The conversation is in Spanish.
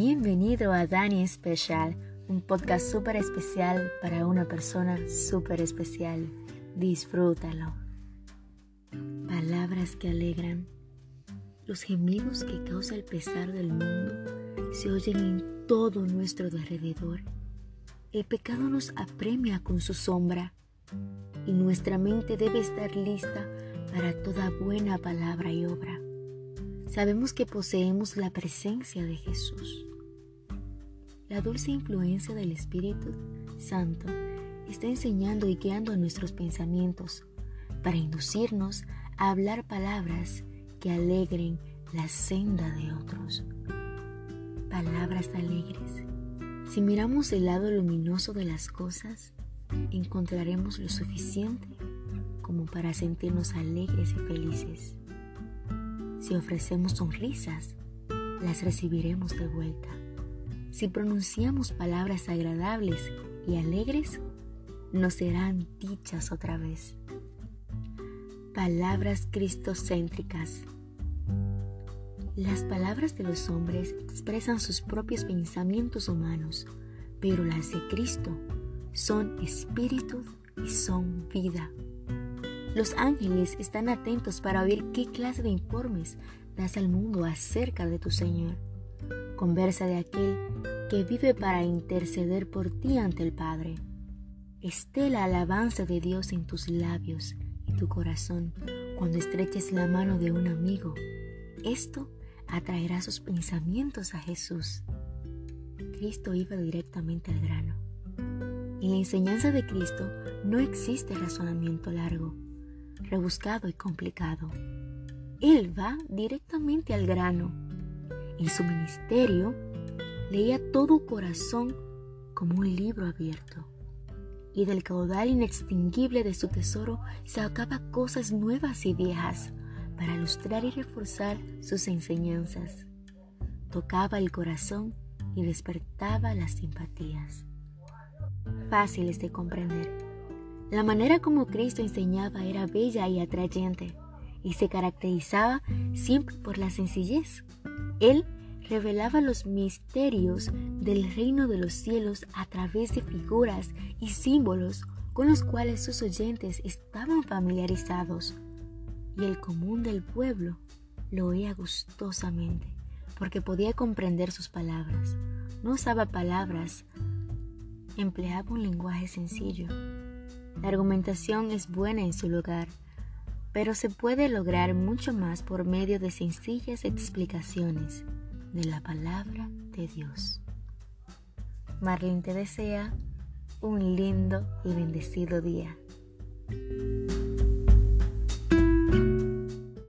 Bienvenido a Dani Special, un podcast súper especial para una persona súper especial. Disfrútalo. Palabras que alegran. Los gemidos que causa el pesar del mundo se oyen en todo nuestro alrededor. El pecado nos apremia con su sombra y nuestra mente debe estar lista para toda buena palabra y obra. Sabemos que poseemos la presencia de Jesús la dulce influencia del Espíritu Santo está enseñando y guiando nuestros pensamientos para inducirnos a hablar palabras que alegren la senda de otros. Palabras alegres. Si miramos el lado luminoso de las cosas, encontraremos lo suficiente como para sentirnos alegres y felices. Si ofrecemos sonrisas, las recibiremos de vuelta. Si pronunciamos palabras agradables y alegres, nos serán dichas otra vez. Palabras cristocéntricas. Las palabras de los hombres expresan sus propios pensamientos humanos, pero las de Cristo son espíritu y son vida. Los ángeles están atentos para oír qué clase de informes das al mundo acerca de tu Señor. Conversa de aquel que vive para interceder por ti ante el Padre. Esté la alabanza de Dios en tus labios y tu corazón cuando estreches la mano de un amigo. Esto atraerá sus pensamientos a Jesús. Cristo iba directamente al grano. En la enseñanza de Cristo no existe razonamiento largo, rebuscado y complicado. Él va directamente al grano en su ministerio, leía todo corazón como un libro abierto, y del caudal inextinguible de su tesoro sacaba cosas nuevas y viejas para ilustrar y reforzar sus enseñanzas. Tocaba el corazón y despertaba las simpatías. Fáciles de comprender. La manera como Cristo enseñaba era bella y atrayente y se caracterizaba siempre por la sencillez. Él revelaba los misterios del reino de los cielos a través de figuras y símbolos con los cuales sus oyentes estaban familiarizados, y el común del pueblo lo oía gustosamente, porque podía comprender sus palabras. No usaba palabras, empleaba un lenguaje sencillo. La argumentación es buena en su lugar, pero se puede lograr mucho más por medio de sencillas explicaciones de la palabra de Dios. Marlene te desea un lindo y bendecido día.